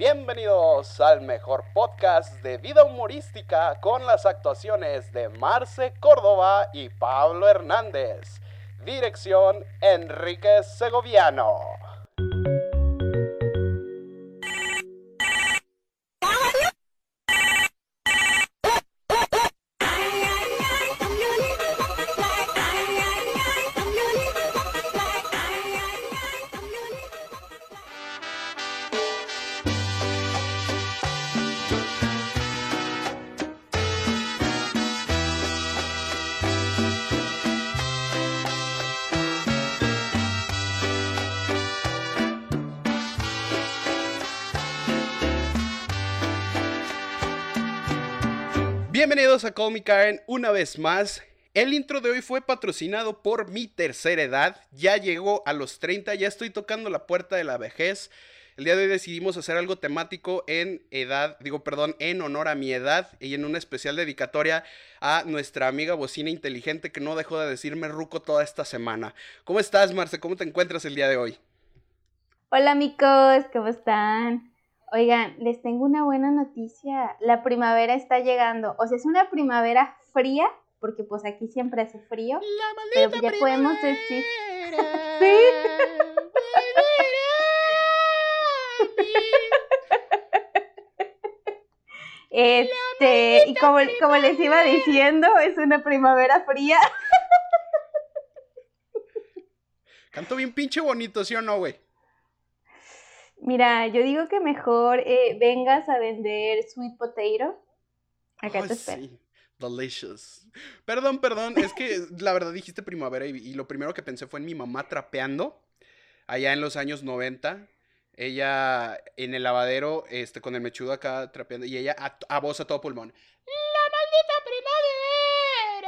Bienvenidos al mejor podcast de vida humorística con las actuaciones de Marce Córdoba y Pablo Hernández. Dirección Enrique Segoviano. A Call Me Karen una vez más. El intro de hoy fue patrocinado por mi tercera edad. Ya llegó a los 30, ya estoy tocando la puerta de la vejez. El día de hoy decidimos hacer algo temático en edad, digo, perdón, en honor a mi edad y en una especial dedicatoria a nuestra amiga bocina inteligente que no dejó de decirme ruco toda esta semana. ¿Cómo estás, Marce? ¿Cómo te encuentras el día de hoy? Hola, amigos, ¿cómo están? Oigan, les tengo una buena noticia. La primavera está llegando. O sea, es una primavera fría, porque pues aquí siempre hace frío. La pero ya podemos decir. sí. Este, y como, como les iba diciendo, es una primavera fría. Canto bien pinche bonito, ¿sí o no, güey? Mira, yo digo que mejor eh, vengas a vender sweet potato. Acá te espero. Sí. Delicious. Perdón, perdón, es que la verdad dijiste primavera y, y, lo primero que pensé fue en mi mamá trapeando allá en los años 90. Ella en el lavadero, este, con el mechudo acá trapeando, y ella a, a voz a todo pulmón. ¡La maldita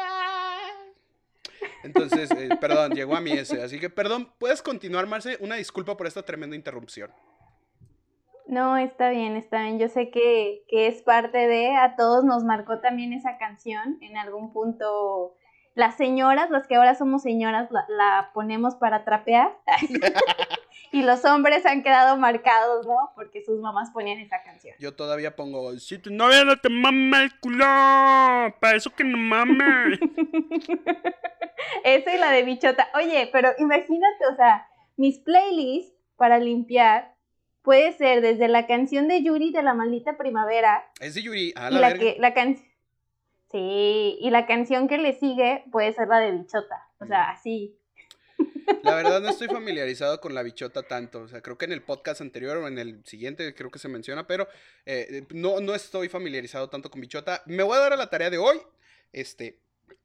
primavera! Entonces, eh, perdón, llegó a mí ese. Así que, perdón, ¿puedes continuar, Marce? Una disculpa por esta tremenda interrupción. No, está bien, está bien. Yo sé que, que, es parte de, a todos nos marcó también esa canción. En algún punto, las señoras, las que ahora somos señoras, la, la ponemos para trapear. y los hombres han quedado marcados, ¿no? Porque sus mamás ponían esa canción. Yo todavía pongo, si tu novia no te mama el culo, para eso que no mames. Esa y la de bichota. Oye, pero imagínate, o sea, mis playlists para limpiar puede ser desde la canción de Yuri de la maldita primavera. Es de Yuri, ah, la, la que la canción Sí, y la canción que le sigue puede ser la de Bichota, o sea, así. La verdad no estoy familiarizado con la bichota tanto, o sea, creo que en el podcast anterior o en el siguiente creo que se menciona, pero eh, no, no estoy familiarizado tanto con bichota. Me voy a dar a la tarea de hoy, este,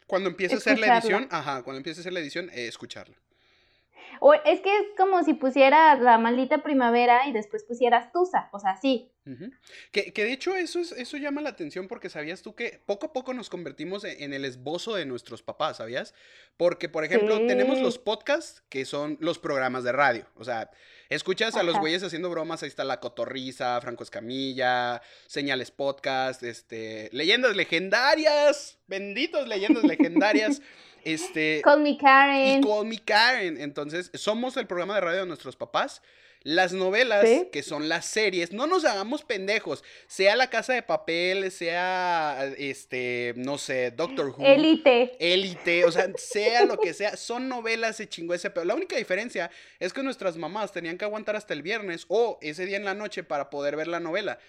cuando empiece a hacer la edición, ajá, cuando empiece a hacer la edición, eh, escucharla. O es que es como si pusieras la maldita primavera y después pusieras Tusa, o sea, sí. Uh -huh. que, que, de hecho eso, es, eso llama la atención porque sabías tú que poco a poco nos convertimos en, en el esbozo de nuestros papás, ¿sabías? Porque, por ejemplo, sí. tenemos los podcasts que son los programas de radio, o sea, escuchas Ajá. a los güeyes haciendo bromas, ahí está La Cotorriza, Franco Escamilla, Señales Podcast, este, leyendas legendarias, benditos leyendas legendarias. Este, Call Me Karen. Y Call Me Karen. Entonces, somos el programa de radio de nuestros papás. Las novelas, ¿Sí? que son las series, no nos hagamos pendejos. Sea La Casa de Papel, sea, este, no sé, Doctor Who. Élite. Élite, o sea, sea lo que sea. Son novelas, se chingó ese pero La única diferencia es que nuestras mamás tenían que aguantar hasta el viernes o ese día en la noche para poder ver la novela.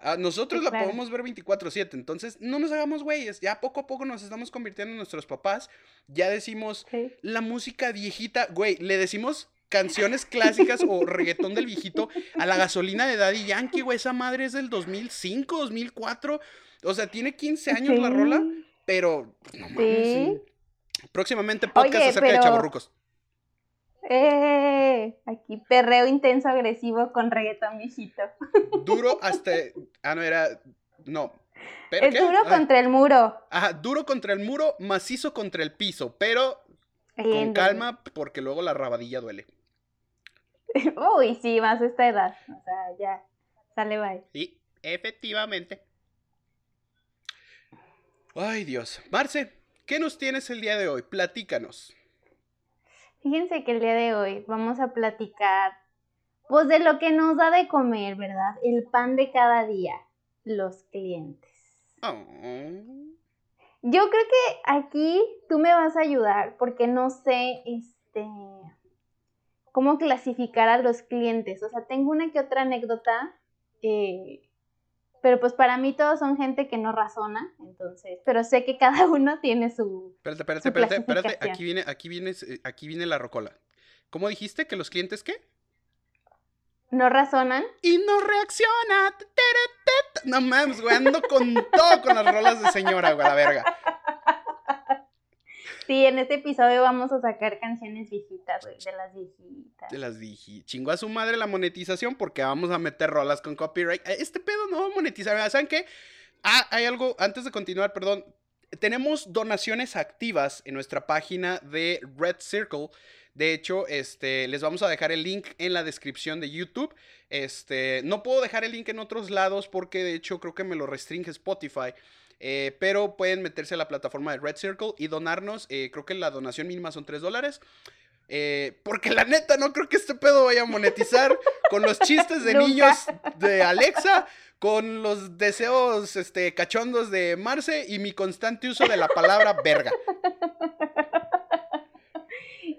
A nosotros sí, claro. la podemos ver 24/7, entonces no nos hagamos güeyes, ya poco a poco nos estamos convirtiendo en nuestros papás, ya decimos sí. la música viejita, güey, le decimos canciones clásicas o reggaetón del viejito a la gasolina de Daddy Yankee, güey, esa madre es del 2005, 2004, o sea, tiene 15 años sí. la rola, pero no mames, próximamente podcast Oye, acerca pero... de chavorrucos. Eh, aquí perreo intenso agresivo con reggaetón viejito. Duro hasta. Ah, no, era. No. ¿Pero es qué? duro ah. contra el muro. Ajá, duro contra el muro, macizo contra el piso, pero con calma porque luego la rabadilla duele. Uy, sí, más esta edad. O sea, ya. Sale bye. Sí, efectivamente. Ay, Dios. Marce, ¿qué nos tienes el día de hoy? Platícanos. Fíjense que el día de hoy vamos a platicar Pues de lo que nos da de comer, ¿verdad? El pan de cada día, los clientes. Oh. Yo creo que aquí tú me vas a ayudar porque no sé, este, cómo clasificar a los clientes. O sea, tengo una que otra anécdota, eh, pero pues para mí todos son gente que no razona, entonces, pero sé que cada uno tiene su. Espérate, espérate, espérate, espérate. Aquí viene, aquí viene, aquí viene la rocola. ¿Cómo dijiste que los clientes qué? No razonan. Y no reaccionan. No mames, güey, ando con todo con las rolas de señora, güey, la verga. Sí, en este episodio vamos a sacar canciones viejitas, güey, de las viejitas. De las viejitas. Chingó a su madre la monetización porque vamos a meter rolas con copyright. Eh, este pedo no va a monetizar. ¿Saben qué? Ah, hay algo, antes de continuar, perdón. Tenemos donaciones activas en nuestra página de Red Circle. De hecho, este, les vamos a dejar el link en la descripción de YouTube. Este, no puedo dejar el link en otros lados porque de hecho creo que me lo restringe Spotify. Eh, pero pueden meterse a la plataforma de Red Circle y donarnos. Eh, creo que la donación mínima son 3 dólares. Eh, porque la neta, no creo que este pedo vaya a monetizar con los chistes de niños de Alexa, con los deseos este, cachondos de Marce y mi constante uso de la palabra verga.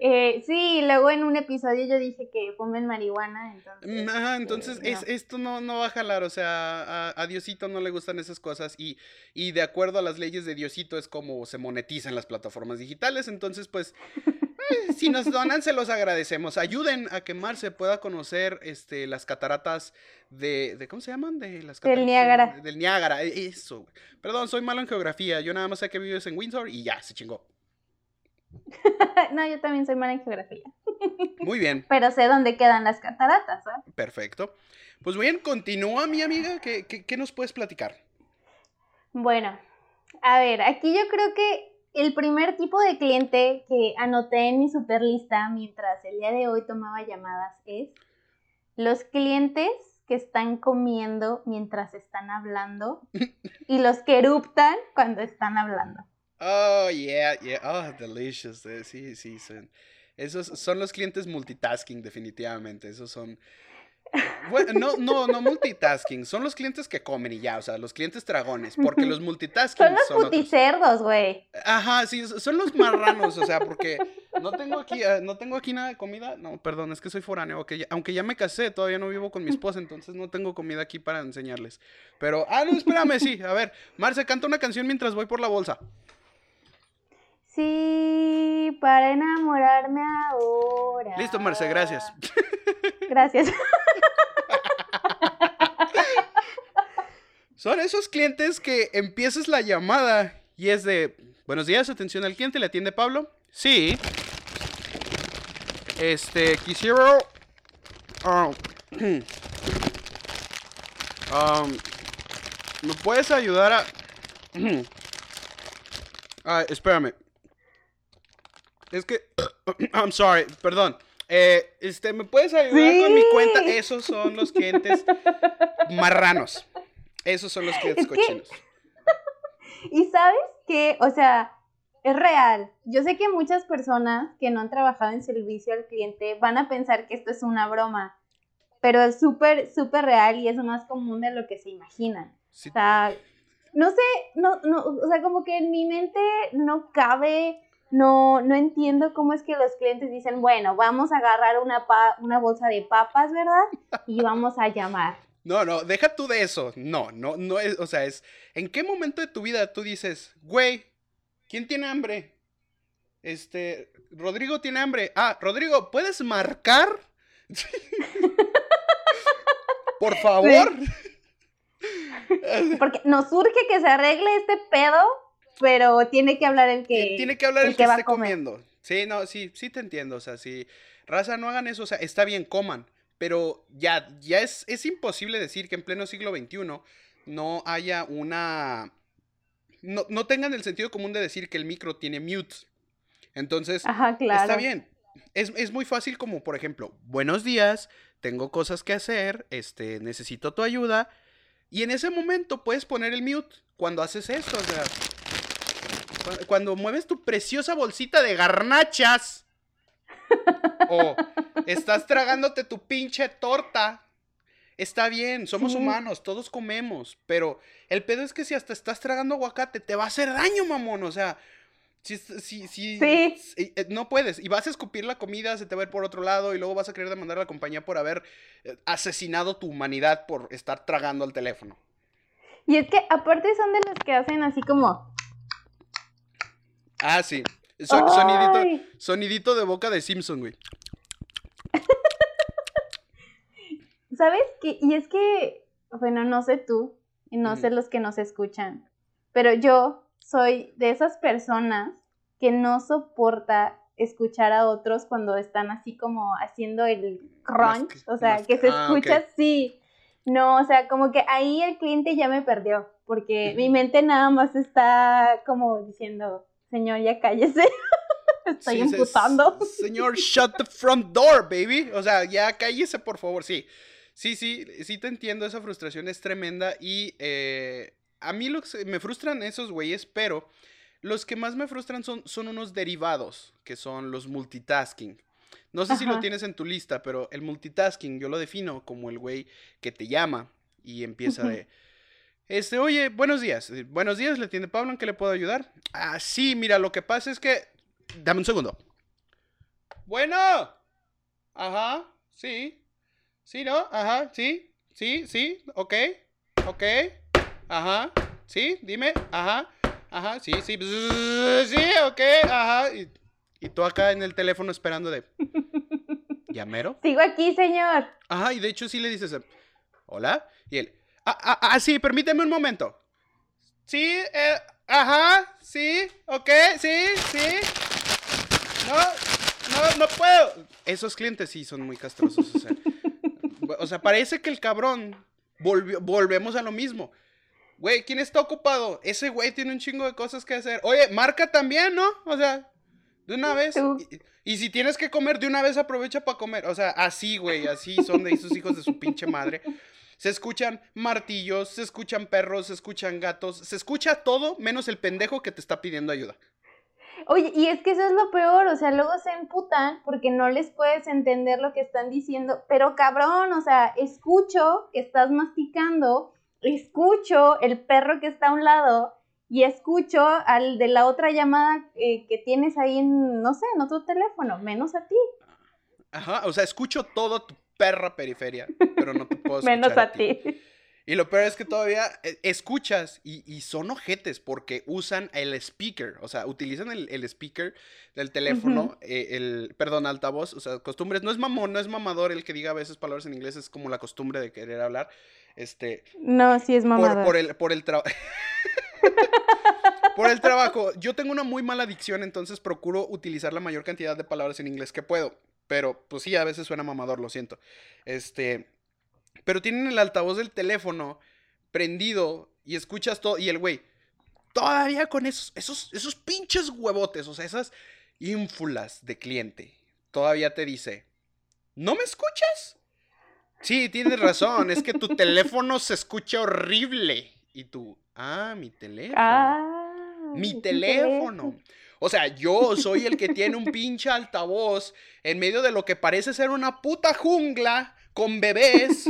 Eh, sí, luego en un episodio yo dije que fumen marihuana, entonces... Ajá, entonces es, esto no, no va a jalar, o sea, a, Diosito no le gustan esas cosas y, y de acuerdo a las leyes de Diosito es como se monetizan las plataformas digitales, entonces pues... Eh, si nos donan, se los agradecemos. Ayuden a que Marce pueda conocer este, las cataratas de, de ¿Cómo se llaman? De las del Niágara. Del Niágara, e, eso. Perdón, soy malo en geografía. Yo nada más sé que vives en Windsor y ya, se chingó. no, yo también soy mala en geografía. Muy bien. Pero sé dónde quedan las cataratas. ¿eh? Perfecto. Pues bien, continúa mi amiga. ¿Qué, qué, nos puedes platicar? Bueno, a ver, aquí yo creo que el primer tipo de cliente que anoté en mi super lista mientras el día de hoy tomaba llamadas es los clientes que están comiendo mientras están hablando y los que eruptan cuando están hablando. Oh, yeah, yeah. Oh, delicious. Eh, sí, sí, son. Esos son los clientes multitasking, definitivamente. Esos son. Bueno, no, no, no multitasking. Son los clientes que comen y ya, o sea, los clientes dragones. Porque los multitasking son los son puticerdos, güey. Ajá, sí, son los marranos, o sea, porque no tengo aquí, eh, no tengo aquí nada de comida. No, perdón, es que soy foráneo. aunque ya me casé, todavía no vivo con mi esposa, entonces no tengo comida aquí para enseñarles. Pero, ah, no, espérame, sí. A ver, Marce, canta una canción mientras voy por la bolsa. Sí, para enamorarme ahora. Listo, Marce, gracias. Gracias. Son esos clientes que empiezas la llamada y es de, buenos días, atención al cliente, ¿le atiende Pablo? Sí. Este, quisiera... Um, um, ¿Me puedes ayudar a... ah, espérame. Es que. I'm sorry, perdón. Eh, este, ¿me puedes ayudar con mi cuenta? Esos son los clientes marranos. Esos son los clientes cochinos. y sabes que, o sea, es real. Yo sé que muchas personas que no han trabajado en servicio al cliente van a pensar que esto es una broma, pero es súper, súper real y es más común de lo que se imaginan. O sea, no sé, no, no, o sea, como que en mi mente no cabe no, no entiendo cómo es que los clientes dicen, bueno, vamos a agarrar una, una bolsa de papas, ¿verdad? Y vamos a llamar. No, no, deja tú de eso. No, no, no es, o sea, es, ¿en qué momento de tu vida tú dices, güey, ¿quién tiene hambre? Este, Rodrigo tiene hambre. Ah, Rodrigo, ¿puedes marcar? Por favor. Porque nos urge que se arregle este pedo pero tiene que hablar el que. Tiene que hablar el, que, esté comiendo. Sí, no, sí, sí te entiendo. O sea, si. Raza, no hagan eso. O sea, está bien, coman. Pero ya, ya es, es imposible decir que en pleno siglo XXI no haya una. No, no tengan el sentido común de decir que el micro tiene mute. Entonces, está bien. Es, es, muy fácil como, por ejemplo, buenos días, tengo cosas que hacer, este, necesito tu ayuda. Y en ese momento puedes poner el mute cuando haces esto. O sea, cuando mueves tu preciosa bolsita de garnachas. O estás tragándote tu pinche torta. Está bien, somos humanos, todos comemos, pero el pedo es que si hasta estás tragando aguacate, te va a hacer daño, mamón. O sea, si, si, si, eh, no puedes. Y vas a escupir la comida, se te va a ir por otro lado y luego vas a querer demandar a la compañía por haber eh, asesinado tu humanidad por estar tragando al teléfono. Y es que aparte son de los que hacen así como... Ah, sí. sonidito, sonidito de boca de Simpson, güey. ¿Sabes qué? Y es que, bueno, no sé tú y no sé los que nos escuchan, pero yo soy de esas personas que no soporta escuchar a otros cuando están así como haciendo el crunch, o sea, que se ah, escucha así. No, o sea, como que ahí el cliente ya me perdió, porque mi mente nada más está como diciendo, señor, ya cállese. Estoy imputando. Señor, shut the front door, baby. O sea, ya cállese, por favor. Sí, sí, sí, sí te entiendo. Esa frustración es tremenda y eh, a mí lo que me frustran esos güeyes, pero los que más me frustran son, son unos derivados, que son los multitasking. No sé si lo tienes en tu lista, pero el multitasking yo lo defino como el güey que te llama y empieza de... Este, oye, buenos días. Eh, buenos días, ¿le tiene Pablo? ¿En qué le puedo ayudar? Ah, sí, mira, lo que pasa es que... Dame un segundo. Bueno. Ajá, sí. Sí, ¿no? Ajá, sí. Sí, sí, ok. Ok. Ajá. Sí, dime. Ajá. Ajá, sí, sí. Sí, ok. Ajá. Y, y tú acá en el teléfono esperando de... ¿Llamero? Sigo aquí, señor. Ajá, y de hecho sí le dices... Hola. Y él... Ah, ah, ah sí, permíteme un momento. Sí, eh, ajá, sí, ok, sí, sí. No, no, no puedo. Esos clientes sí son muy castrosos. O sea, o sea parece que el cabrón volvió, volvemos a lo mismo. Güey, ¿quién está ocupado? Ese güey tiene un chingo de cosas que hacer. Oye, marca también, ¿no? O sea, de una vez. Y, si tienes que comer, de una vez aprovecha para comer. O sea, así, güey, así son de esos hijos de su pinche madre. Se escuchan martillos, se escuchan perros, se escuchan gatos, se escucha todo menos el pendejo que te está pidiendo ayuda. Oye, y es que eso es lo peor, o sea, luego se emputan porque no les puedes entender lo que están diciendo, pero cabrón, o sea, escucho que estás masticando escucho el perro que está a un lado y escucho al de la otra llamada eh, que tienes ahí en, no sé, en otro teléfono, menos a ti. Ajá, o sea, escucho todo tu perra periferia, pero no te puedo escuchar menos a, ti. Y lo peor es que todavía eh, escuchas y, son ojetes porque usan el speaker, o sea, utilizan el, speaker del teléfono, eh, el, perdón, altavoz, o sea, costumbres, no es mamón, no es mamador el que diga a veces palabras en inglés, es como la costumbre de querer hablar, este... No, sí es mamador. Por, el, por el trabajo... por el trabajo, yo tengo una muy mala adicción, entonces procuro utilizar la mayor cantidad de palabras en inglés que puedo, pero pues sí, a veces suena mamador, lo siento. Este... Pero tienen el altavoz del teléfono prendido y escuchas todo. Y el güey, todavía con esos, esos, esos pinches huevotes, o sea, esas ínfulas de cliente, todavía te dice, ¿no me escuchas? Sí, tienes razón, es que tu teléfono se escucha horrible. Y tú, ah, mi teléfono. Ah, mi teléfono. O sea, yo soy el que tiene un pinche altavoz en medio de lo que parece ser una puta jungla con bebés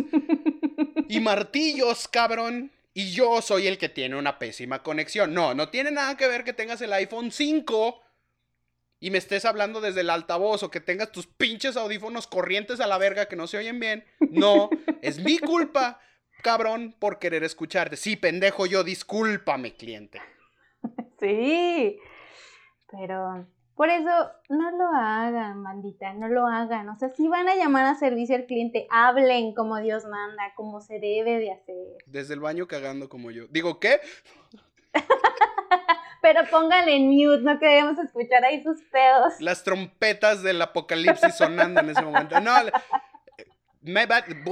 y martillos, cabrón. Y yo soy el que tiene una pésima conexión. No, no tiene nada que ver que tengas el iPhone 5 y me estés hablando desde el altavoz o que tengas tus pinches audífonos corrientes a la verga que no se oyen bien. No, es mi culpa, cabrón, por querer escucharte. Sí, pendejo yo, discúlpame, cliente. Sí, pero por eso, no lo hagan, maldita, no lo hagan. O sea, si van a llamar a servicio al cliente, hablen como Dios manda, como se debe de hacer. Desde el baño cagando como yo. Digo, ¿qué? Pero póngale en mute, no queremos escuchar ahí sus pedos. Las trompetas del apocalipsis sonando en ese momento. No, me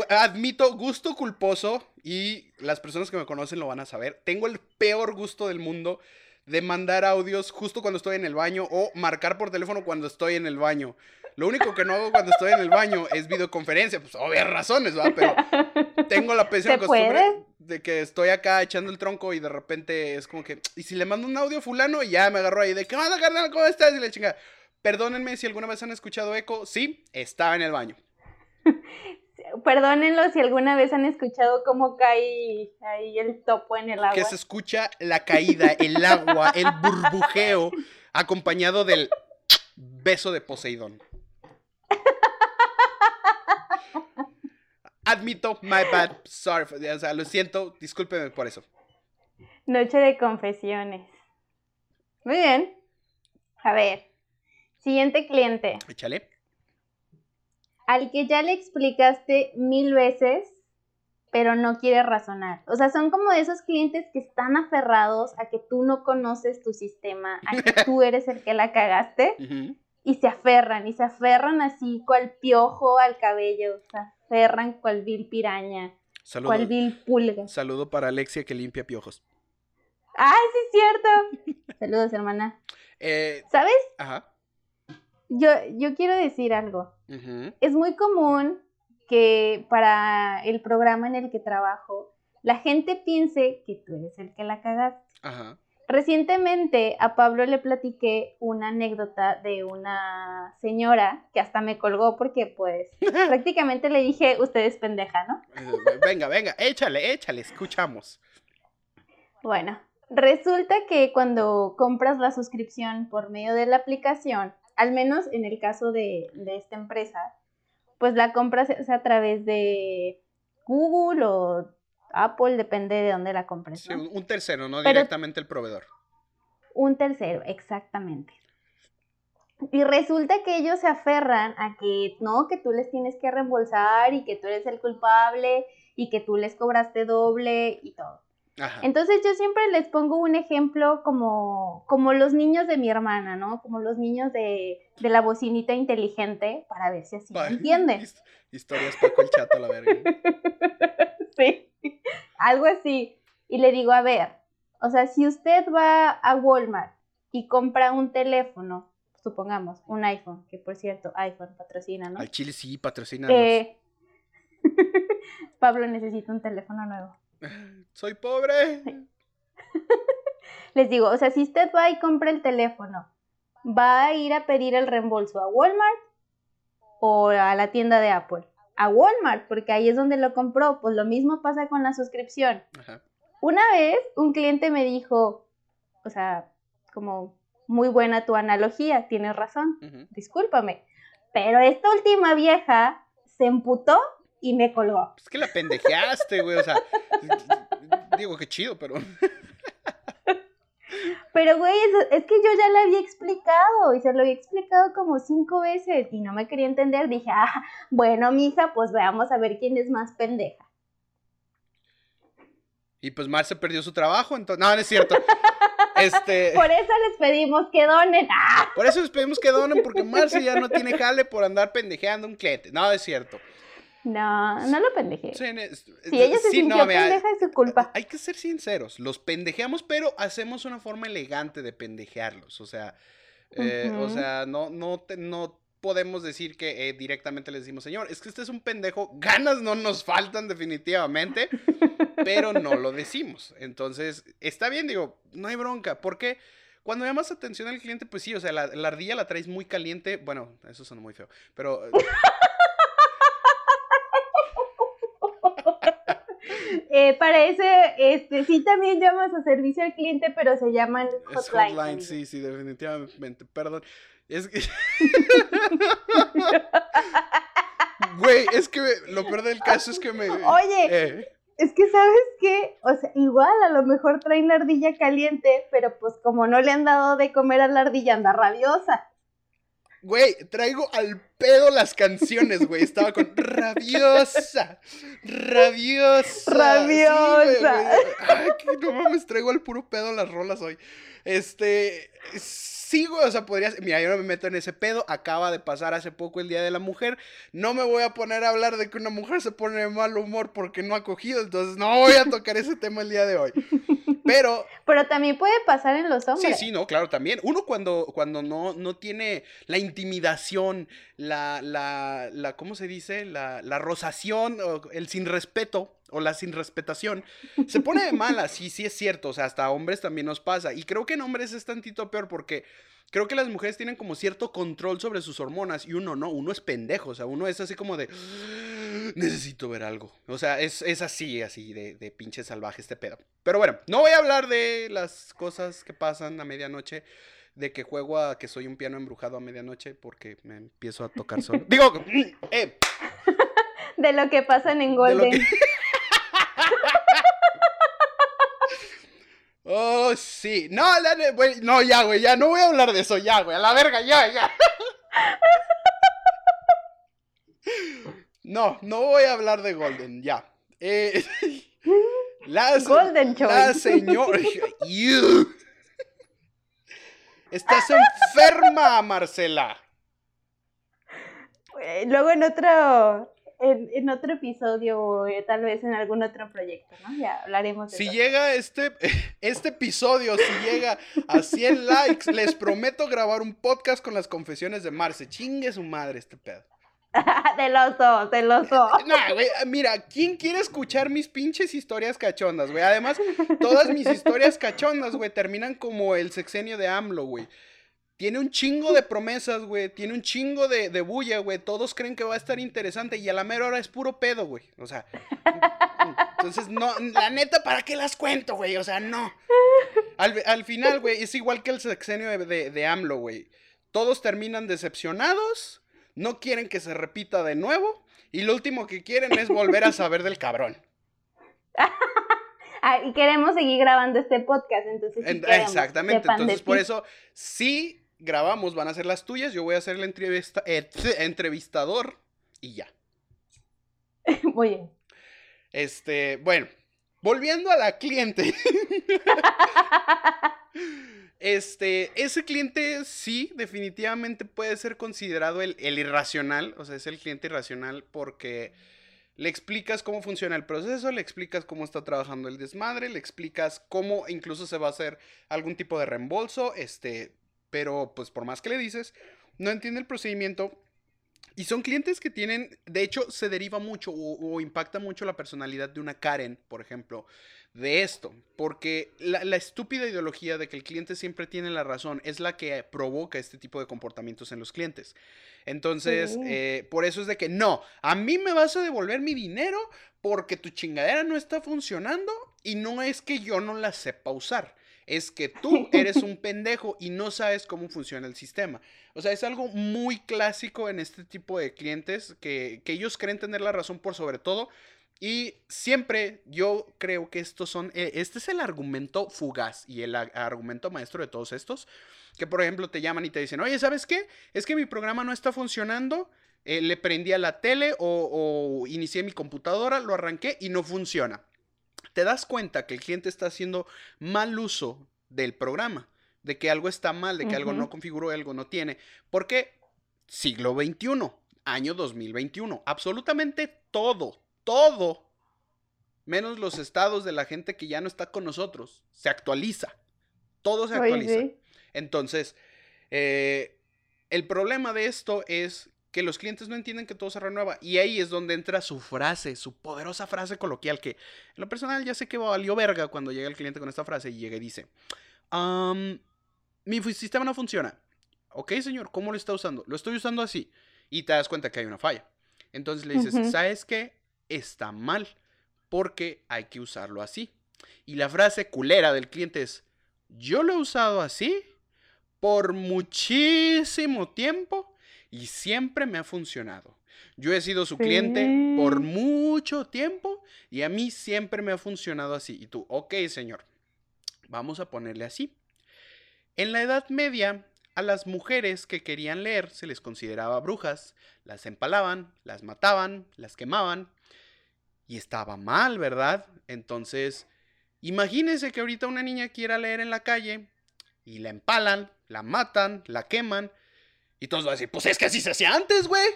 admito gusto culposo y las personas que me conocen lo van a saber. Tengo el peor gusto del mundo de mandar audios justo cuando estoy en el baño o marcar por teléfono cuando estoy en el baño. Lo único que no hago cuando estoy en el baño es videoconferencia, pues obvias razones, ¿verdad? Pero tengo la pésima costumbre de que estoy acá echando el tronco y de repente es como que, ¿y si le mando un audio fulano? Y ya me agarro ahí de, ¿qué onda, carnal? ¿Cómo estás? Y le chinga. Perdónenme si alguna vez han escuchado eco. Sí, estaba en el baño. Perdónenlo si alguna vez han escuchado cómo cae ahí el topo en el agua. Que se escucha la caída, el agua, el burbujeo, acompañado del beso de Poseidón. Admito, my bad, sorry, o sea, lo siento, discúlpeme por eso. Noche de confesiones. Muy bien. A ver, siguiente cliente. Échale. Al que ya le explicaste mil veces, pero no quiere razonar. O sea, son como esos clientes que están aferrados a que tú no conoces tu sistema, a que tú eres el que la cagaste. Y se aferran, y se aferran así, cual piojo al cabello. O sea, aferran cual vil piraña. Saludo, cual vil pulga. Saludo para Alexia que limpia piojos. ¡Ay, sí es cierto! Saludos, hermana. Eh, ¿Sabes? Ajá. Yo, yo quiero decir algo. Es muy común que para el programa en el que trabajo, la gente piense que tú eres el que la cagaste. Ajá. Recientemente a Pablo le platiqué una anécdota de una señora que hasta me colgó porque pues prácticamente le dije, usted es pendeja, ¿no? Venga, venga, échale, échale, escuchamos. Bueno, resulta que cuando compras la suscripción por medio de la aplicación, al menos en el caso de, esta empresa, pues la compras a través de Google o Apple depende de dónde la compres. Sí, un tercero, no directamente el proveedor. Un tercero, exactamente. Y resulta que ellos se aferran a que no, que tú les tienes que reembolsar y que tú eres el culpable y que tú les cobraste doble y todo. Entonces yo siempre les pongo un ejemplo como, como los niños de mi hermana, ¿no? Como los niños de, de la bocinita inteligente para ver si así entienden. Historias Paco el Chato, la verga. sí, algo así. Y le digo, a ver, o sea, si usted va a Walmart y compra un teléfono, supongamos, un iPhone, que por cierto, iPhone patrocina, ¿no? Al Chile sí patrocina. Eh... Pablo necesita un teléfono nuevo. Soy pobre. Les digo, o sea, si usted va y compra el teléfono, ¿va a ir a pedir el reembolso a Walmart o a la tienda de Apple? A Walmart, porque ahí es donde lo compró. Pues lo mismo pasa con la suscripción. Una vez un cliente me dijo, o sea, como muy buena tu analogía, tienes razón, discúlpame, pero esta última vieja se emputó y me colgó. Es que la pendejeaste, güey, o sea, digo que chido, pero... Pero, güey, es, que yo ya le había explicado y se lo había explicado como cinco veces y no me quería entender. Dije, ah, bueno, mija, pues veamos a ver quién es más pendeja. Y pues Marce perdió su trabajo, entonces. No, no es cierto. Este... Por eso les pedimos que donen. ¡Ah! Por eso les pedimos que donen, porque Marce ya no tiene jale por andar pendejeando un cliente. No, es cierto. No, no lo pendejé. si ella se sintió pendeja, es su culpa. Hay que ser sinceros. Los pendejeamos, pero hacemos una forma elegante de pendejearlos. O sea, eh, o sea, no, no, no podemos decir que eh, directamente les decimos, señor, es que este es un pendejo. Ganas no nos faltan definitivamente, pero no lo decimos. Entonces, está bien, digo, no hay bronca. Porque cuando llamas atención al cliente, pues sí, o sea, la, la ardilla la traes muy caliente. Bueno, eso suena muy feo, pero... Eh, para ese, este, sí también llamas a servicio al cliente, pero se llaman hotline. hotline, sí, sí, definitivamente. Perdón. Es que... Güey, es que lo peor del caso es que me... Oye, eh. es que sabes qué, o sea, igual a lo mejor traen la ardilla caliente, pero pues como no le han dado de comer a la ardilla, anda rabiosa. Güey, traigo al pedo las canciones, güey. Estaba con rabiosa, rabiosa. Rabiosa. Ay, que no mames, traigo al puro pedo las rolas hoy. Este, sigo, o sea, podrías, mira, yo no me meto en ese pedo, acaba de pasar hace poco el Día de la Mujer, no me voy a poner a hablar de que una mujer se pone de mal humor porque no ha cogido, entonces no voy a tocar ese tema el día de hoy. Pero... Pero también puede pasar en los hombres. Sí, sí, no, claro, también. Uno cuando, cuando no, no tiene la intimidación, la, la, la ¿cómo se dice? La, la rosación, el sin respeto o la sin respetación, se pone de mala, sí, sí es cierto, o sea, hasta a hombres también nos pasa. Y creo que en hombres es tantito peor porque creo que las mujeres tienen como cierto control sobre sus hormonas y uno no, uno es pendejo, o sea, uno es así como de, necesito ver algo. O sea, es, así, así, de, de pinche salvaje este pedo. Pero bueno, no voy a hablar de las cosas que pasan a medianoche de que juego a que soy un piano embrujado a medianoche porque me empiezo a tocar solo. Digo, eh. De lo que pasan en Golden. Oh, sí. No, no, ya, güey, ya no voy a hablar de eso, ya, güey, a la verga, ya, ya. No, no voy a hablar de Golden, ya. Eh, la, Golden La señora. Estás enferma, Marcela. Eh, luego en otro, en, otro episodio o eh, tal vez en algún otro proyecto, ¿no? Ya hablaremos de Si llega este, este episodio, si llega a 100 likes, les prometo grabar un podcast con las confesiones de Marce. Chingue su madre este pedo. de los dos, de los dos. Nah, güey, mira, ¿quién quiere escuchar mis pinches historias cachondas, güey? Además, todas mis historias cachondas, güey, terminan como el sexenio de AMLO, güey. Tiene un chingo de promesas, güey. Tiene un chingo de, de bulla, güey. Todos creen que va a estar interesante y a la mera hora es puro pedo, güey. O sea, entonces, no, la neta, ¿para qué las cuento, güey? O sea, no. Al, final, güey, es igual que el sexenio de, de, de AMLO, güey. Todos terminan decepcionados no quieren que se repita de nuevo y lo último que quieren es volver a saber del cabrón. ah, y queremos seguir grabando este podcast, entonces. exactamente, entonces por eso sí grabamos, van a ser las tuyas, yo voy a ser el entrevista, eh, entrevistador y ya. Muy bien. Este, bueno, volviendo a la cliente. Este, ese cliente sí, definitivamente puede ser considerado el, irracional, o sea, es el cliente irracional porque le explicas cómo funciona el proceso, le explicas cómo está trabajando el desmadre, le explicas cómo incluso se va a hacer algún tipo de reembolso, este, pero pues por más que le dices, no entiende el procedimiento. Y son clientes que tienen, de hecho, se deriva mucho o, o impacta mucho la personalidad de una Karen, por ejemplo de esto, porque la, estúpida ideología de que el cliente siempre tiene la razón es la que provoca este tipo de comportamientos en los clientes. Entonces, eh, por eso es de que no, a mí me vas a devolver mi dinero porque tu chingadera no está funcionando y no es que yo no la sepa usar. Es que tú eres un pendejo y no sabes cómo funciona el sistema. O sea, es algo muy clásico en este tipo de clientes que, que ellos creen tener la razón por sobre todo y siempre yo creo que estos son, eh, este es el argumento fugaz y el argumento maestro de todos estos, que por ejemplo te llaman y te dicen, oye, ¿sabes qué? Es que mi programa no está funcionando, eh, le prendí a la tele o, o inicié mi computadora, lo arranqué y no funciona. Te das cuenta que el cliente está haciendo mal uso del programa, de que algo está mal, de que algo no configuró, algo no tiene. Porque siglo XXI, año 2021, absolutamente todo, todo, menos los estados de la gente que ya no está con nosotros, se actualiza. Todo se actualiza. Entonces, eh, el problema de esto es que los clientes no entienden que todo se renueva. Y ahí es donde entra su frase, su poderosa frase coloquial, que en lo personal ya sé que valió verga cuando llega el cliente con esta frase y llega y dice, mi sistema no funciona. Ok, señor, ¿cómo lo está usando? Lo estoy usando así. Y te das cuenta que hay una falla. Entonces le dices, ¿sabes qué? está mal, porque hay que usarlo así. Y la frase culera del cliente es, yo lo he usado así por muchísimo tiempo y siempre me ha funcionado. Yo he sido su cliente por mucho tiempo y a mí siempre me ha funcionado así. Y tú, ok, señor, vamos a ponerle así. En la Edad Media, a las mujeres que querían leer se les consideraba brujas, las empalaban, las mataban, las quemaban y estaba mal, ¿verdad? Entonces, imagínense que ahorita una niña quiera leer en la calle y la empalan, la matan, la queman. Y todos van a decir, pues es que así se hacía antes, güey.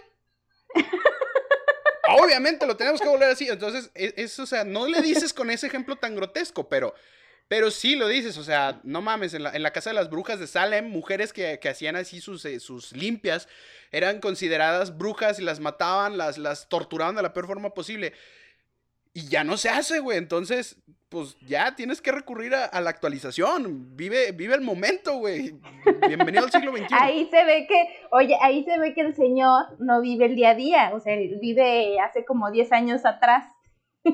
Obviamente lo tenemos que volver así. Entonces, e, eso, o sea, no le dices con ese ejemplo tan grotesco, pero, pero sí lo dices. O sea, no mames, en la, casa de las brujas de Salem, mujeres que, hacían así sus, eh, sus, limpias eran consideradas brujas y las mataban, las, las torturaban de la peor forma posible. Y ya no se hace, güey. Entonces, pues ya tienes que recurrir a, la actualización. Vive, vive el momento, güey. Bienvenido al siglo XXI. Ahí se ve que, oye, ahí se ve que el señor no vive el día a día. O sea, vive hace como 10 años atrás.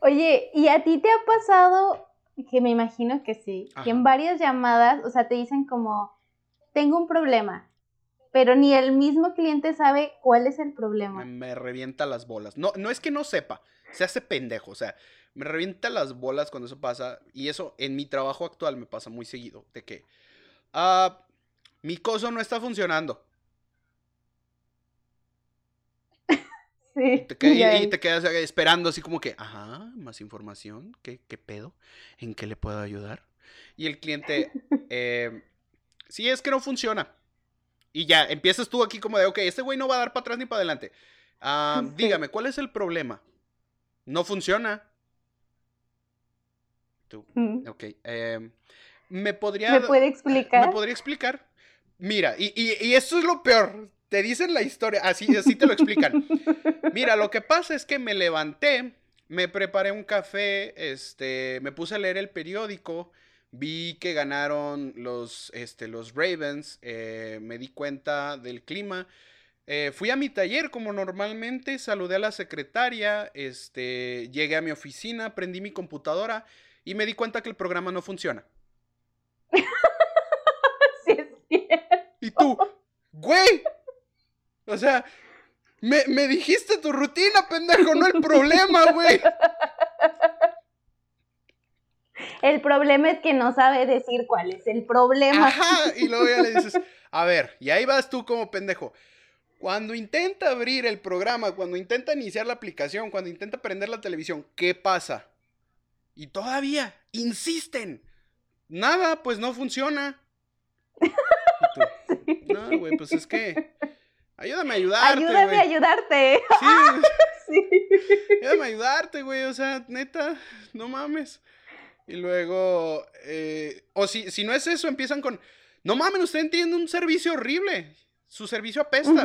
oye, ¿y a ti te ha pasado, que me imagino que sí, que en varias llamadas, o sea, te dicen como, tengo un problema, pero ni el mismo cliente sabe cuál es el problema. Me, revienta las bolas. No, no es que no sepa, se hace pendejo, o sea, me revienta las bolas cuando eso pasa. Y eso en mi trabajo actual me pasa muy seguido, de que ah, mi coso no está funcionando. Sí, y, te, quedas esperando así como que, ajá, más información, ¿qué, qué pedo? ¿En qué le puedo ayudar? Y el cliente, eh, sí, es que no funciona. Y ya, empiezas tú aquí como de, ok, este güey no va a dar para atrás ni para adelante. Ah, dígame, ¿cuál es el problema? No funciona. Tú, ok. Em, ¿Me podría... ¿Me puede explicar? ¿Me podría explicar? Mira, y, y, eso es lo peor. Te dicen la historia, así, así te lo explican. Mira, lo que pasa es que me levanté, me preparé un café, este, me puse a leer el periódico Vi que ganaron los, este, los Ravens, eh, me di cuenta del clima. Eh, fui a mi taller como normalmente, saludé a la secretaria, este, llegué a mi oficina, prendí mi computadora y me di cuenta que el programa no funciona. sí, es cierto. Y tú, güey, o sea, me, me dijiste tu rutina, pendejo, no el problema, güey. El problema es que no sabe decir cuál es el problema. Ajá, y luego ya le dices, a ver, y ahí vas tú como pendejo. Cuando intenta abrir el programa, cuando intenta iniciar la aplicación, cuando intenta prender la televisión, ¿qué pasa? Y todavía insisten. Nada, pues no funciona. No, güey, pues es que. Ayúdame a ayudarte. Ayúdame a ayudarte. Sí. sí. Ayúdame a ayudarte, güey. O sea, neta, no mames. Y luego, eh, o si, si no es eso, empiezan con, no mames, usted entiende un servicio horrible. Su servicio apesta.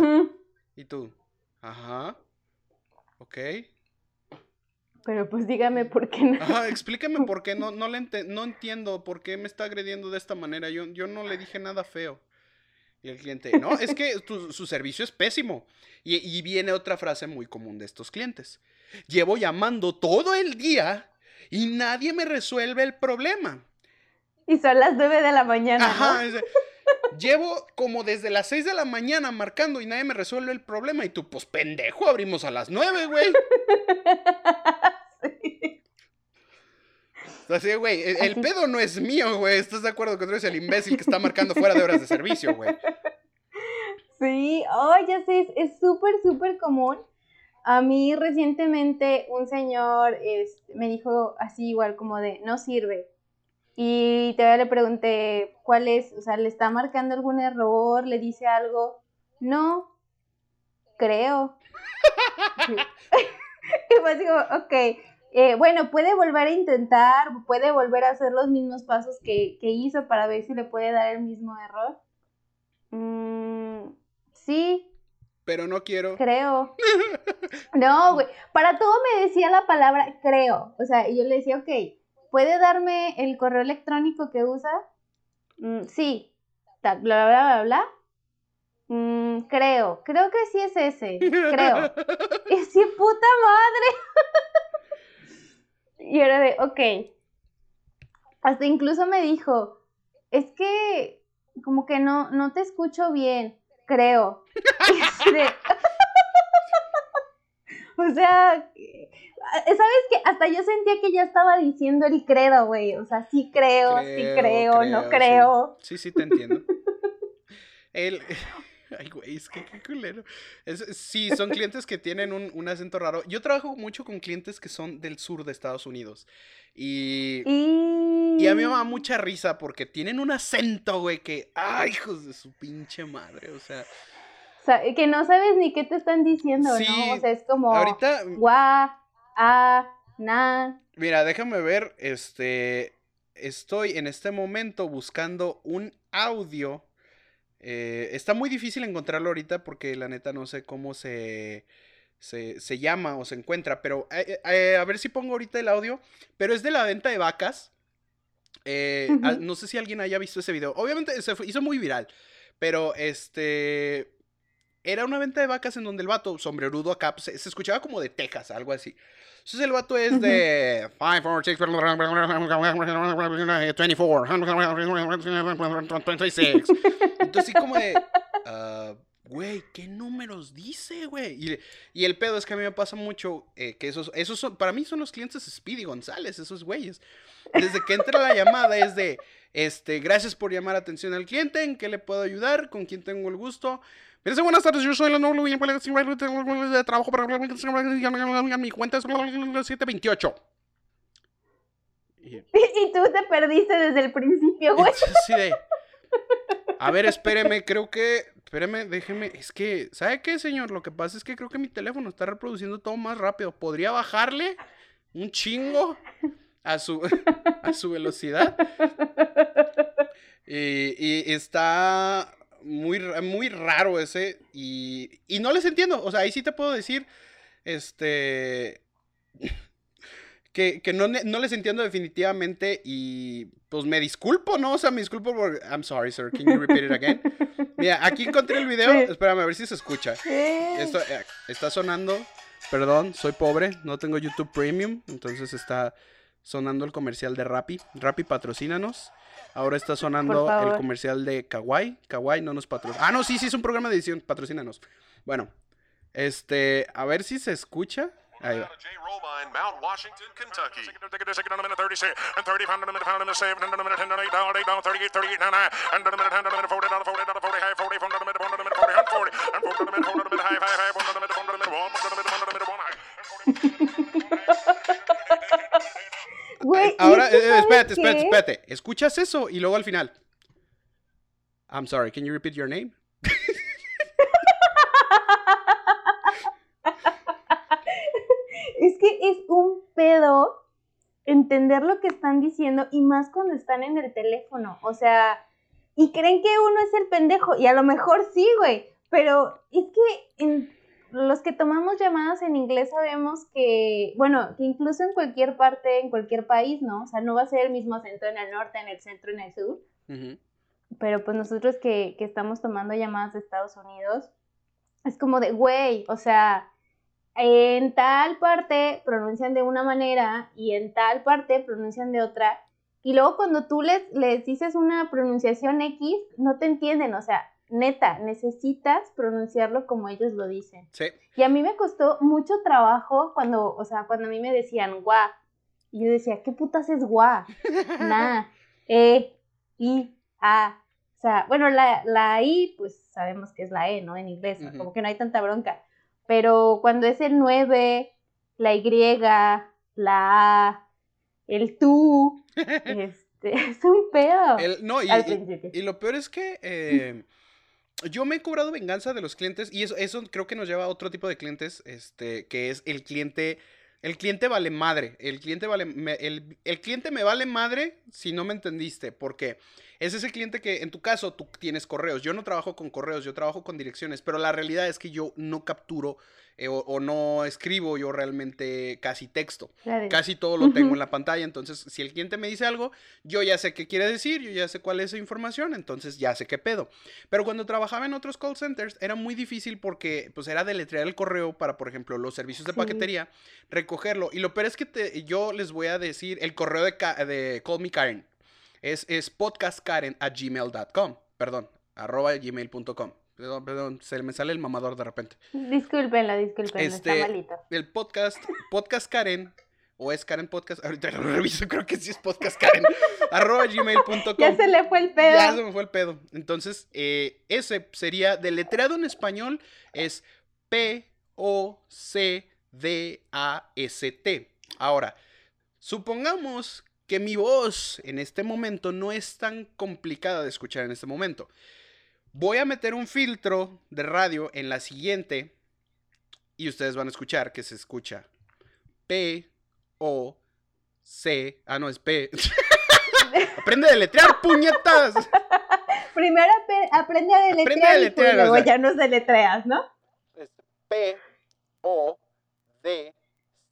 Y tú, ajá, ok. Pero pues dígame por qué no. Ajá, explíqueme por qué, no, no, le no entiendo por qué me está agrediendo de esta manera. Yo, yo no le dije nada feo. Y el cliente, no, es que su servicio es pésimo. Y, y viene otra frase muy común de estos clientes. Llevo llamando todo el día y nadie me resuelve el problema. Y son las nueve de la mañana. Ajá, llevo como desde las 6 de la mañana marcando y nadie me resuelve el problema. Y tú, pues pendejo, abrimos a las 9, güey. sí. Así, güey, el, pedo no es mío, güey. ¿Estás de acuerdo que tú eres el imbécil que está marcando fuera de horas de servicio, güey? Sí, oh, ya sé, es súper, súper común a mí recientemente un señor me dijo así igual como de, no sirve. Y todavía le pregunté, ¿cuál es? O sea, ¿le está marcando algún error? ¿Le dice algo? No, creo. y pues digo, ok, eh, bueno, puede volver a intentar, puede volver a hacer los mismos pasos que, hizo para ver si le puede dar el mismo error. Mm, sí, pero no quiero. Creo. No, güey. Para todo me decía la palabra creo. O sea, yo le decía, ok, ¿puede darme el correo electrónico que usa? Mm, sí. Bla, bla, bla, bla, bla. Mm, creo. Creo que sí es ese. Creo. y sí, puta madre. y era de, ok. Hasta incluso me dijo, es que como que no, no te escucho bien creo. Este, o sea, ¿sabes qué? Hasta yo sentía que ya estaba diciendo el credo, güey. O sea, sí creo, sí creo, no creo. Sí. sí, te entiendo. el... Ay, güey, es que qué culero. sí, son clientes que tienen un, un, acento raro. Yo trabajo mucho con clientes que son del sur de Estados Unidos. Y, y... a mí me da mucha risa porque tienen un acento, güey, que. ¡Ay, hijos de su pinche madre! O sea. O sea, que no sabes ni qué te están diciendo, ¿no? O sea, es como. Ahorita. Gua, a, na. Mira, déjame ver. Este. Estoy en este momento buscando un audio. Eh, está muy difícil encontrarlo ahorita porque la neta no sé cómo se se, se llama o se encuentra, pero eh, eh, a ver si pongo ahorita el audio, pero es de la venta de vacas. Eh, no sé si alguien haya visto ese video. Obviamente se hizo muy viral, pero este... Era una venta de vacas en donde el vato, sombrerudo acá, pues, se, se escuchaba como de Texas, algo así. Entonces el vato es de 5, 4, 6, 24, 26. Entonces, como de, uh, güey, ¿qué números dice, güey? Y, y, el pedo es que a mí me pasa mucho eh, que esos, esos son, para mí son los clientes Speedy González, esos güeyes. Desde que entra la llamada es de, este, gracias por llamar atención al cliente, ¿en qué le puedo ayudar? ¿Con quién tengo el gusto? Dice, buenas tardes, yo soy la noble de trabajo para mi cuenta es 728. Y, y tú te perdiste desde el principio, güey. Sí, de, a ver, espéreme, creo que. Espéreme, déjeme. Es que, ¿sabe qué, señor? Lo que pasa es que creo que mi teléfono está reproduciendo todo más rápido. ¿Podría bajarle un chingo a su, a su velocidad? Y, está muy, muy raro ese. Y, y no les entiendo. O sea, ahí sí te puedo decir. Este que, no, no, les entiendo definitivamente y pues me disculpo, ¿no? O sea, me disculpo por... I'm sorry, sir. Can you repeat it again? Mira, aquí encontré el video. Espérame, a ver si se escucha. Esto eh, está sonando. Perdón, soy pobre. No tengo YouTube Premium. Entonces está sonando el comercial de Rappi. Rappi, patrocínanos. Ahora está sonando el comercial de Kawaii. Kawaii no nos patrocina. Ah, no, sí, sí, es un programa de edición. Patrocínanos. Bueno, este, a ver si se escucha. Anyway. J. Romine, Mount Washington, Kentucky. Second on a minute, 36, and 30 pound on a minute, pound on a save, and on a minute, 10 on 8, down, 8, down, 38, 38, 9, 9, and on a minute, 10 on a minute, 40, down, 40, down, 40, high, 40, 40, on a minute, 40, on a minute, 40, 140, and 40 on a minute, 40 on a minute, high, high, high, 1 on a minute, 1 on a minute, 1, 1 on a minute, 1 on a minute, 1, high, Güey, Ahora, eh, eh espérate, espérate, espérate. Escuchas eso y luego al final. I'm sorry, can you repeat your name? es que es un pedo entender lo que están diciendo y más cuando están en el teléfono. O sea, y creen que uno es el pendejo y a lo mejor sí, güey. Pero es que en los que tomamos llamadas en inglés sabemos que, bueno, que incluso en cualquier parte, en cualquier país, ¿no? O sea, no va a ser el mismo acento en el norte, en el centro, en el sur. Pero pues nosotros que, que estamos tomando llamadas de Estados Unidos, es como de, güey, o sea, en tal parte pronuncian de una manera y en tal parte pronuncian de otra. Y luego cuando tú les, les dices una pronunciación X, no te entienden, o sea, neta, necesitas pronunciarlo como ellos lo dicen. Sí. Y a mí me costó mucho trabajo cuando, o sea, cuando a mí me decían gua. Y yo decía, ¿qué putas es gua? Na, e, i, a. O sea, bueno, la, la i, pues sabemos que es la e, ¿no? En inglés, como que no hay tanta bronca. Pero cuando es el 9, la Y, la A, el tú, este, es un pedo. no, y, lo peor es que eh, yo me he cobrado venganza de los clientes y eso, eso creo que nos lleva a otro tipo de clientes, este, que es el cliente... El cliente vale madre. El cliente vale. el, el, cliente me vale madre si no me entendiste. Porque es ese cliente que en tu caso tú tienes correos. Yo no trabajo con correos, yo trabajo con direcciones, pero la realidad es que yo no capturo eh, o, no escribo yo realmente casi texto. Casi todo lo tengo en la pantalla. Entonces, si el cliente me dice algo, yo ya sé qué quiere decir, yo ya sé cuál es esa información, entonces ya sé qué pedo. Pero cuando trabajaba en otros call centers era muy difícil porque pues era deletrear el correo para, por ejemplo, los servicios de paquetería, recogerlo. Y lo peor es que yo les voy a decir el correo de, de Call Me Karen. Es, es podcastkaren a gmail.com. Perdón, arroba gmail.com. Perdón, perdón, se me sale el mamador de repente. Discúlpenla, discúlpenla, está este, malito. El podcast, podcast Karen, o es Karen Podcast, ahorita lo reviso, creo que sí es podcast Karen, arroba gmail.com. Ya se le fue el pedo. Ya se me fue el pedo. Entonces, eh, ese sería, deletreado en español, es P-O-C-D-A-S-T. Ahora, supongamos que mi voz en este momento no es tan complicada de escuchar en este momento. Voy a meter un filtro de radio en la siguiente y ustedes van a escuchar que se escucha P O C. Ah, no, es P. aprende a deletrear, puñetas. Primero aprende a deletrear, y luego ya nos deletreas, ¿no? Es P O, D,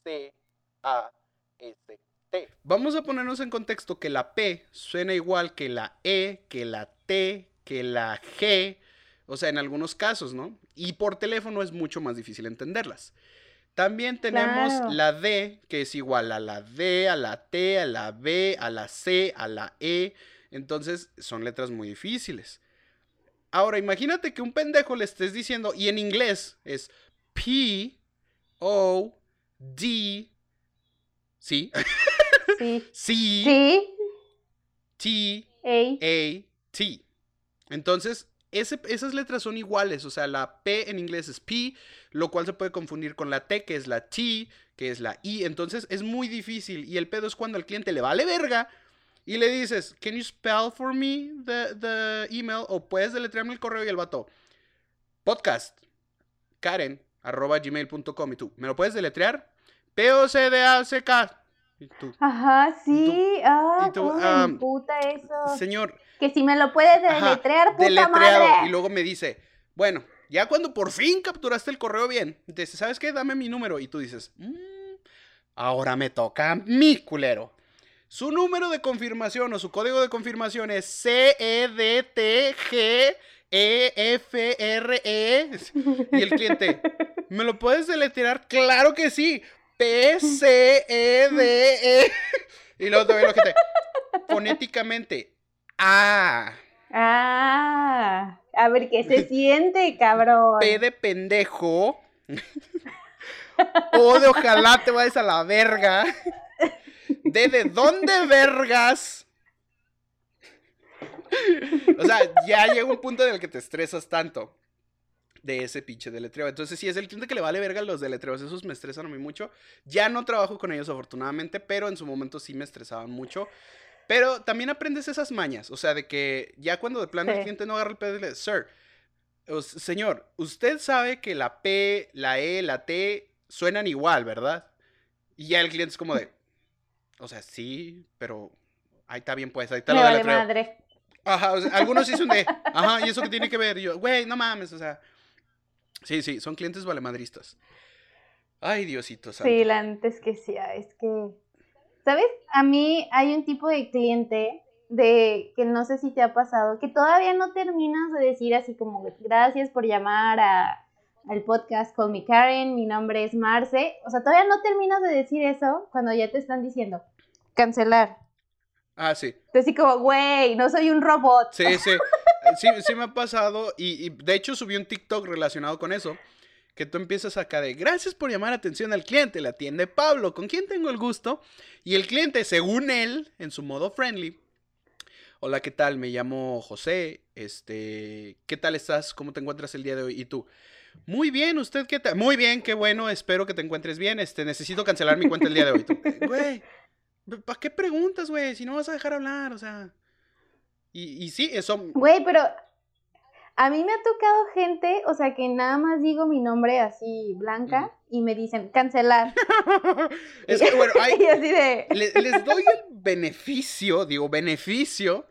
C, A, S, T. Vamos a ponernos en contexto que la P suena igual que la E, que la T, que la G, o sea, en algunos casos, ¿no? Y por teléfono es mucho más difícil entenderlas. También tenemos la D, que es igual a la D, a la T, a la B, a la C, a la E. Entonces, son letras muy difíciles. Ahora, imagínate que un pendejo le estés diciendo, y en inglés es P, O, D, ¿sí? Sí. sí. T, A, T. Entonces, esas letras son iguales, o sea, la P en inglés es P, lo cual se puede confundir con la T, que es la T, que es la I, entonces es muy difícil. Y el pedo es cuando al cliente le vale verga y le dices, ¿Can you spell for me the, the email? O puedes deletrearme el correo y el vato. Podcast. Karen, arroba gmail.com. Y tú, ¿me lo puedes deletrear? P-O-C-D-A-C-K. Ajá, sí. Ah, tú, puta eso. Señor. Que si me lo puedes deletrear, puta madre. Y luego me dice, bueno, ya cuando por fin capturaste el correo bien, dice, ¿sabes qué? Dame mi número. Y tú dices, mm, ahora me toca mi culero. Su número de confirmación o su código de confirmación es C-E-D-T-G. E-F-R-E. Y el cliente, ¿me lo puedes deletrear? Claro que sí. P-C-E-D-E. Y luego te ve lo que te. Fonéticamente. Ah. Ah. A ver qué se siente, cabrón. P de pendejo. o de ojalá te vayas a la verga. D de dónde vergas. O sea, ya llega un punto en el que te estresas tanto de ese pinche deletreo. Entonces, si es el cliente que le vale verga los deletreos, esos me estresan a mí mucho. Ya no trabajo con ellos afortunadamente, pero en su momento sí me estresaban mucho. Pero también aprendes esas mañas, o sea, de que ya cuando de plano el cliente no agarra el pedo, le sir, señor, usted sabe que la P, la E, la T suenan igual, ¿verdad? Y ya el cliente es como de, o sea, sí, pero ahí está bien pues, ahí está lo de madre. Ajá, algunos sí son de, ajá, ¿y eso qué tiene que ver? Y yo, güey, no mames, o sea, Sí, sí, son clientes valemadristas. Ay, Diosito santo. Sí, la antes que sí, ah, es que... ¿Sabes? A mí hay un tipo de cliente de que no sé si te ha pasado, que todavía no terminas de decir así como gracias por llamar a, al podcast con mi Karen, mi nombre es Marce. O sea, todavía no terminas de decir eso cuando ya te están diciendo cancelar. Ah, sí. Así como, güey, no soy un robot. Sí, sí. sí, sí me ha pasado y, de hecho subí un TikTok relacionado con eso. Que tú empiezas acá de gracias por llamar atención al cliente, la atiende Pablo, con quien tengo el gusto. Y el cliente, según él, en su modo friendly, hola, ¿qué tal? Me llamo José, este, ¿qué tal estás? ¿Cómo te encuentras el día de hoy? Y tú, muy bien, ¿usted qué tal? Muy bien, qué bueno, espero que te encuentres bien, este, necesito cancelar mi cuenta el día de hoy. Güey, ¿para qué preguntas, güey? Si no vas a dejar hablar, o sea... Y, y sí, eso... Güey, pero a mí me ha tocado gente, o sea, que nada más digo mi nombre así blanca y me dicen cancelar. es que, bueno, hay, así de... les, les, doy el beneficio, digo beneficio,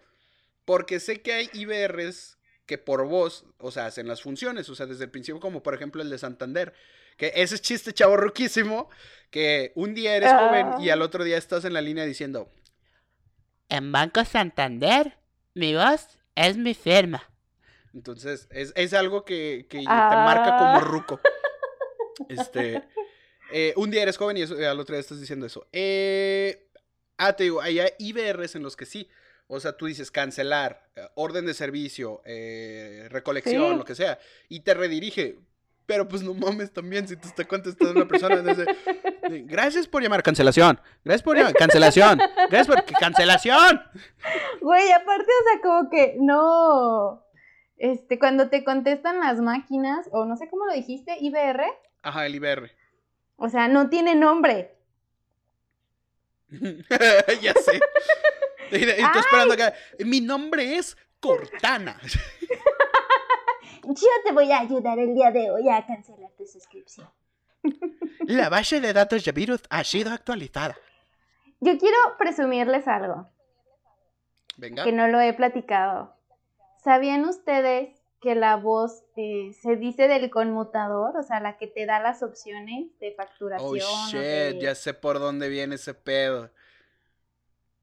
porque sé que hay IBRs que por voz, o sea, hacen las funciones, o sea, desde el principio, como por ejemplo el de Santander, que ese chiste chavo roquísimo, que un día eres joven y al otro día estás en la línea diciendo, en Banco Santander mi voz es mi firma. Entonces, es, algo que, te marca como ah. ruco. Este. Eh, un día eres joven y al otro día estás diciendo eso. Eh, ah, te digo, hay IBRs en los que sí. O sea, tú dices cancelar, eh, orden de servicio, recolección, lo que sea, y te redirige. Pero pues no mames también si te está contestando una persona. Gracias por llamar, cancelación. Gracias por llamar, cancelación. Gracias por cancelación. Güey, aparte, o sea, como que no. Este, cuando te contestan las máquinas, o no sé cómo lo dijiste, IBR. Ajá, el IBR. O sea, no tiene nombre. ya sé. Y estoy esperando acá. Mi nombre es Cortana. Yo te voy a ayudar el día de hoy a cancelar. La base de datos de virus ha sido actualizada. Yo quiero presumirles algo. Venga. Que no lo he platicado. ¿Sabían ustedes que la voz eh, se dice del conmutador, o sea, la que te da las opciones de facturación. Oh shit, ya sé por dónde viene ese pedo.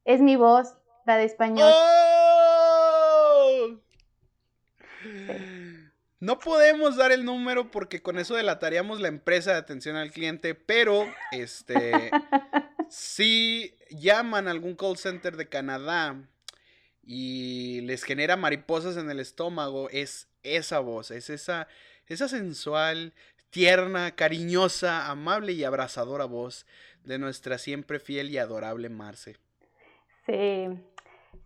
Es mi voz, la de español. ¡Oh! No podemos dar el número porque con eso delataríamos la empresa de atención al cliente, pero este si llaman a algún call center de Canadá y les genera mariposas en el estómago, es esa voz, es esa, esa sensual, tierna, cariñosa, amable y abrazadora voz de nuestra siempre fiel y adorable Marce. Sí,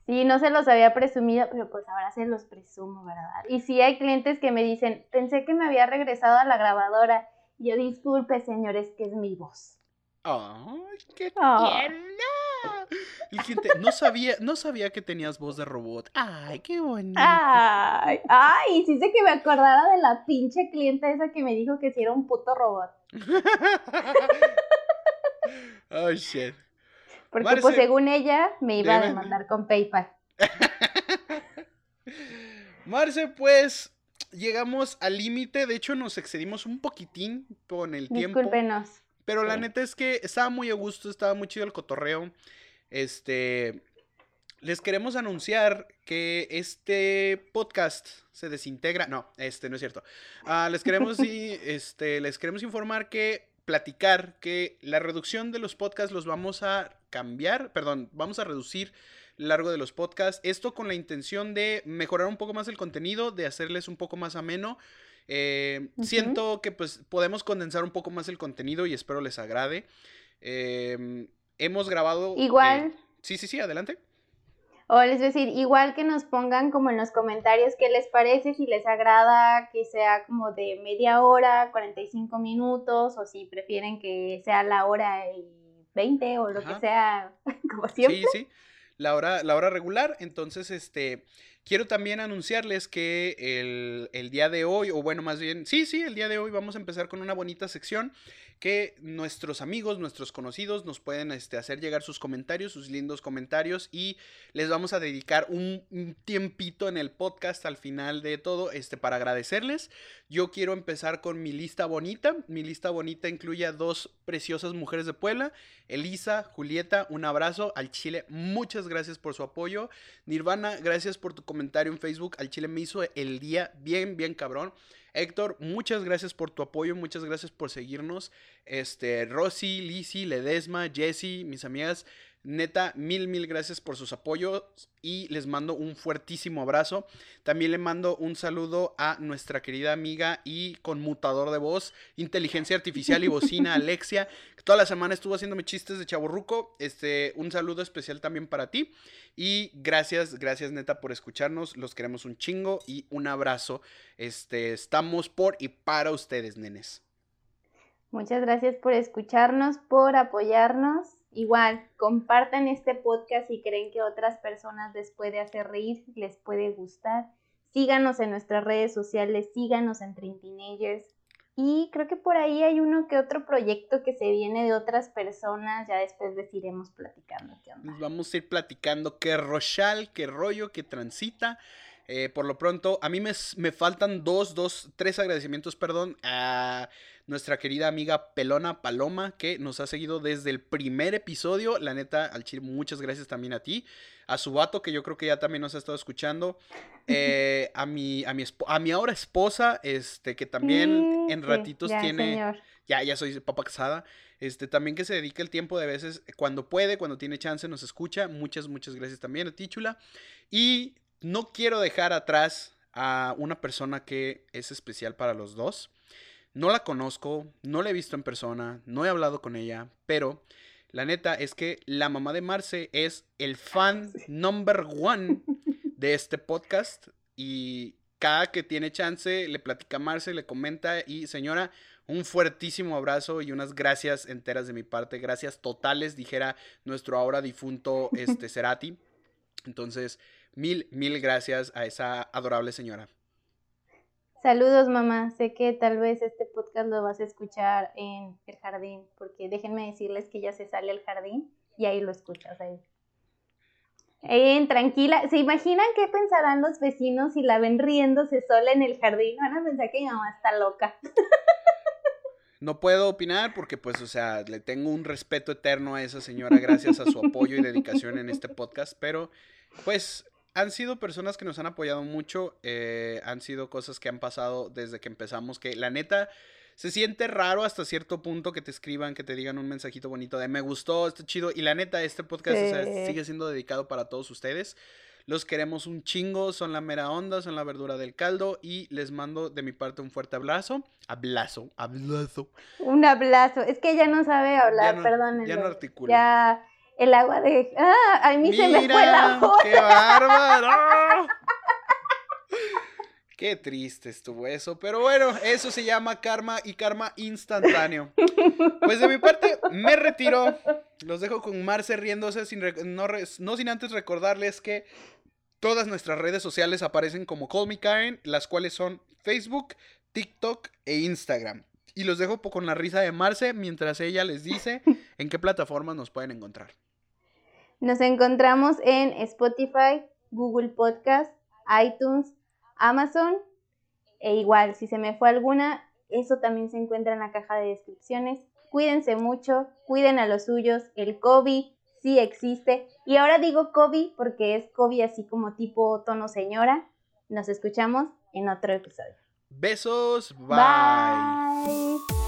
sí, no se los había presumido, pero pues ahora se los presumo, ¿verdad? Y sí hay clientes que me dicen, pensé que me había regresado a la grabadora. yo disculpe, señores, que es mi voz. ¡Ay, qué tierna! Y gente, no sabía, no sabía que tenías voz de robot. Ay, qué bonito. Ay, ay, sí sé que me acordara de la pinche clienta esa que me dijo que si era un puto robot. oh shit. Porque pues según ella me iba a demandar con PayPal. Marce, pues llegamos al límite, de hecho nos excedimos un poquitín con el tiempo. Discúlpenos. Pero la neta es que estaba muy a gusto, estaba muy chido el cotorreo. Este, les queremos anunciar que este podcast se desintegra. No, este no es cierto. Ah, les queremos y este, les queremos informar que platicar que la reducción de los podcasts los vamos a cambiar, perdón, vamos a reducir el largo de los podcasts. Esto con la intención de mejorar un poco más el contenido, de hacerles un poco más ameno. Eh, siento que pues podemos condensar un poco más el contenido y espero les agrade. Eh, hemos grabado. Igual. Eh, sí, sí, sí, adelante. O les voy a decir, igual que nos pongan como en los comentarios qué les parece, si les agrada que sea como de media hora, 45 minutos, o si prefieren que sea la hora y 20 o lo que sea, como siempre. Sí, sí, la hora, la hora regular. Entonces, este, quiero también anunciarles que el, el día de hoy, o bueno, más bien, sí, sí, el día de hoy vamos a empezar con una bonita sección que nuestros amigos, nuestros conocidos nos pueden este, hacer llegar sus comentarios, sus lindos comentarios y les vamos a dedicar un, tiempito en el podcast al final de todo este, para agradecerles. Yo quiero empezar con mi lista bonita. Mi lista bonita incluye a dos preciosas mujeres de Puebla, Elisa, Julieta, un abrazo al Chile. Muchas gracias por su apoyo. Nirvana, gracias por tu comentario en Facebook. Al Chile me hizo el día bien, bien cabrón. Héctor, muchas gracias por tu apoyo, muchas gracias por seguirnos. Este, Rosy, Lizzy, Ledesma, Jessie, mis amigas, Neta, mil, mil gracias por sus apoyos y les mando un fuertísimo abrazo. También le mando un saludo a nuestra querida amiga y conmutador de voz, inteligencia artificial y bocina, Alexia, que toda la semana estuvo haciéndome chistes de chaburruco. Este, un saludo especial también para ti. Y gracias, gracias neta por escucharnos. Los queremos un chingo y un abrazo. Este, estamos por y para ustedes, nenes. Muchas gracias por escucharnos, por apoyarnos Igual, compartan este podcast si creen que otras personas les puede hacer reír, les puede gustar. Síganos en nuestras redes sociales, síganos en Dream Teenagers. Y creo que por ahí hay uno que otro proyecto que se viene de otras personas. Ya después les iremos platicando qué Nos vamos a ir platicando qué rochal, qué rollo, qué transita. Eh, por lo pronto, a mí me, me, faltan dos, dos, tres agradecimientos, perdón, a nuestra querida amiga Pelona Paloma, que nos ha seguido desde el primer episodio. La neta, al chile, muchas gracias también a ti. A su vato, que yo creo que ya también nos ha estado escuchando. Eh, a, mi, a, mi a mi ahora esposa, este, que también en ratitos tiene. Ya, ya soy papá casada. Este, también que se dedica el tiempo de veces, cuando puede, cuando tiene chance, nos escucha. Muchas, muchas gracias también a ti, chula. Y no quiero dejar atrás a una persona que es especial para los dos. No la conozco, no la he visto en persona, no he hablado con ella, pero la neta es que la mamá de Marce es el fan number one de este podcast y cada que tiene chance le platica a Marce, le comenta y señora, un fuertísimo abrazo y unas gracias enteras de mi parte, gracias totales, dijera nuestro ahora difunto este Cerati. Entonces, Mil, mil gracias a esa adorable señora. Saludos, mamá. Sé que tal vez este podcast lo vas a escuchar en el jardín, porque déjenme decirles que ya se sale al jardín y ahí lo escuchas ahí. Tranquila, ¿se imaginan qué pensarán los vecinos si la ven riéndose sola en el jardín? Van a pensar que mi mamá está loca. No puedo opinar porque, pues, o sea, le tengo un respeto eterno a esa señora gracias a su apoyo y dedicación en este podcast, pero, pues, han sido personas que nos han apoyado mucho, eh, han sido cosas que han pasado desde que empezamos, que la neta se siente raro hasta cierto punto que te escriban, que te digan un mensajito bonito de me gustó, está chido, y la neta, este podcast sigue siendo dedicado para todos ustedes. Los queremos un chingo, son la mera onda, son la verdura del caldo y les mando de mi parte un fuerte abrazo. Abrazo, abrazo. Un abrazo. Es que ella no sabe hablar, perdón. Ya no articula. Ya el agua de... Ah, a mí se me fue la voz. ¡Qué bárbaro! Qué triste estuvo eso, pero bueno, eso se llama karma y karma instantáneo. Pues de mi parte, me retiro. Los dejo con Marce riéndose, sin no, no, sin antes recordarles que todas nuestras redes sociales aparecen como Call Me Karen, las cuales son Facebook, TikTok e Instagram. Y los dejo con la risa de Marce mientras ella les dice en qué plataformas nos pueden encontrar. Nos encontramos en Spotify, Google Podcast, iTunes, Amazon. E igual, si se me fue alguna, eso también se encuentra en la caja de descripciones. Cuídense mucho, cuiden a los suyos. El COVID sí existe. Y ahora digo COVID porque es COVID así como tipo tono señora. Nos escuchamos en otro episodio. Besos, bye.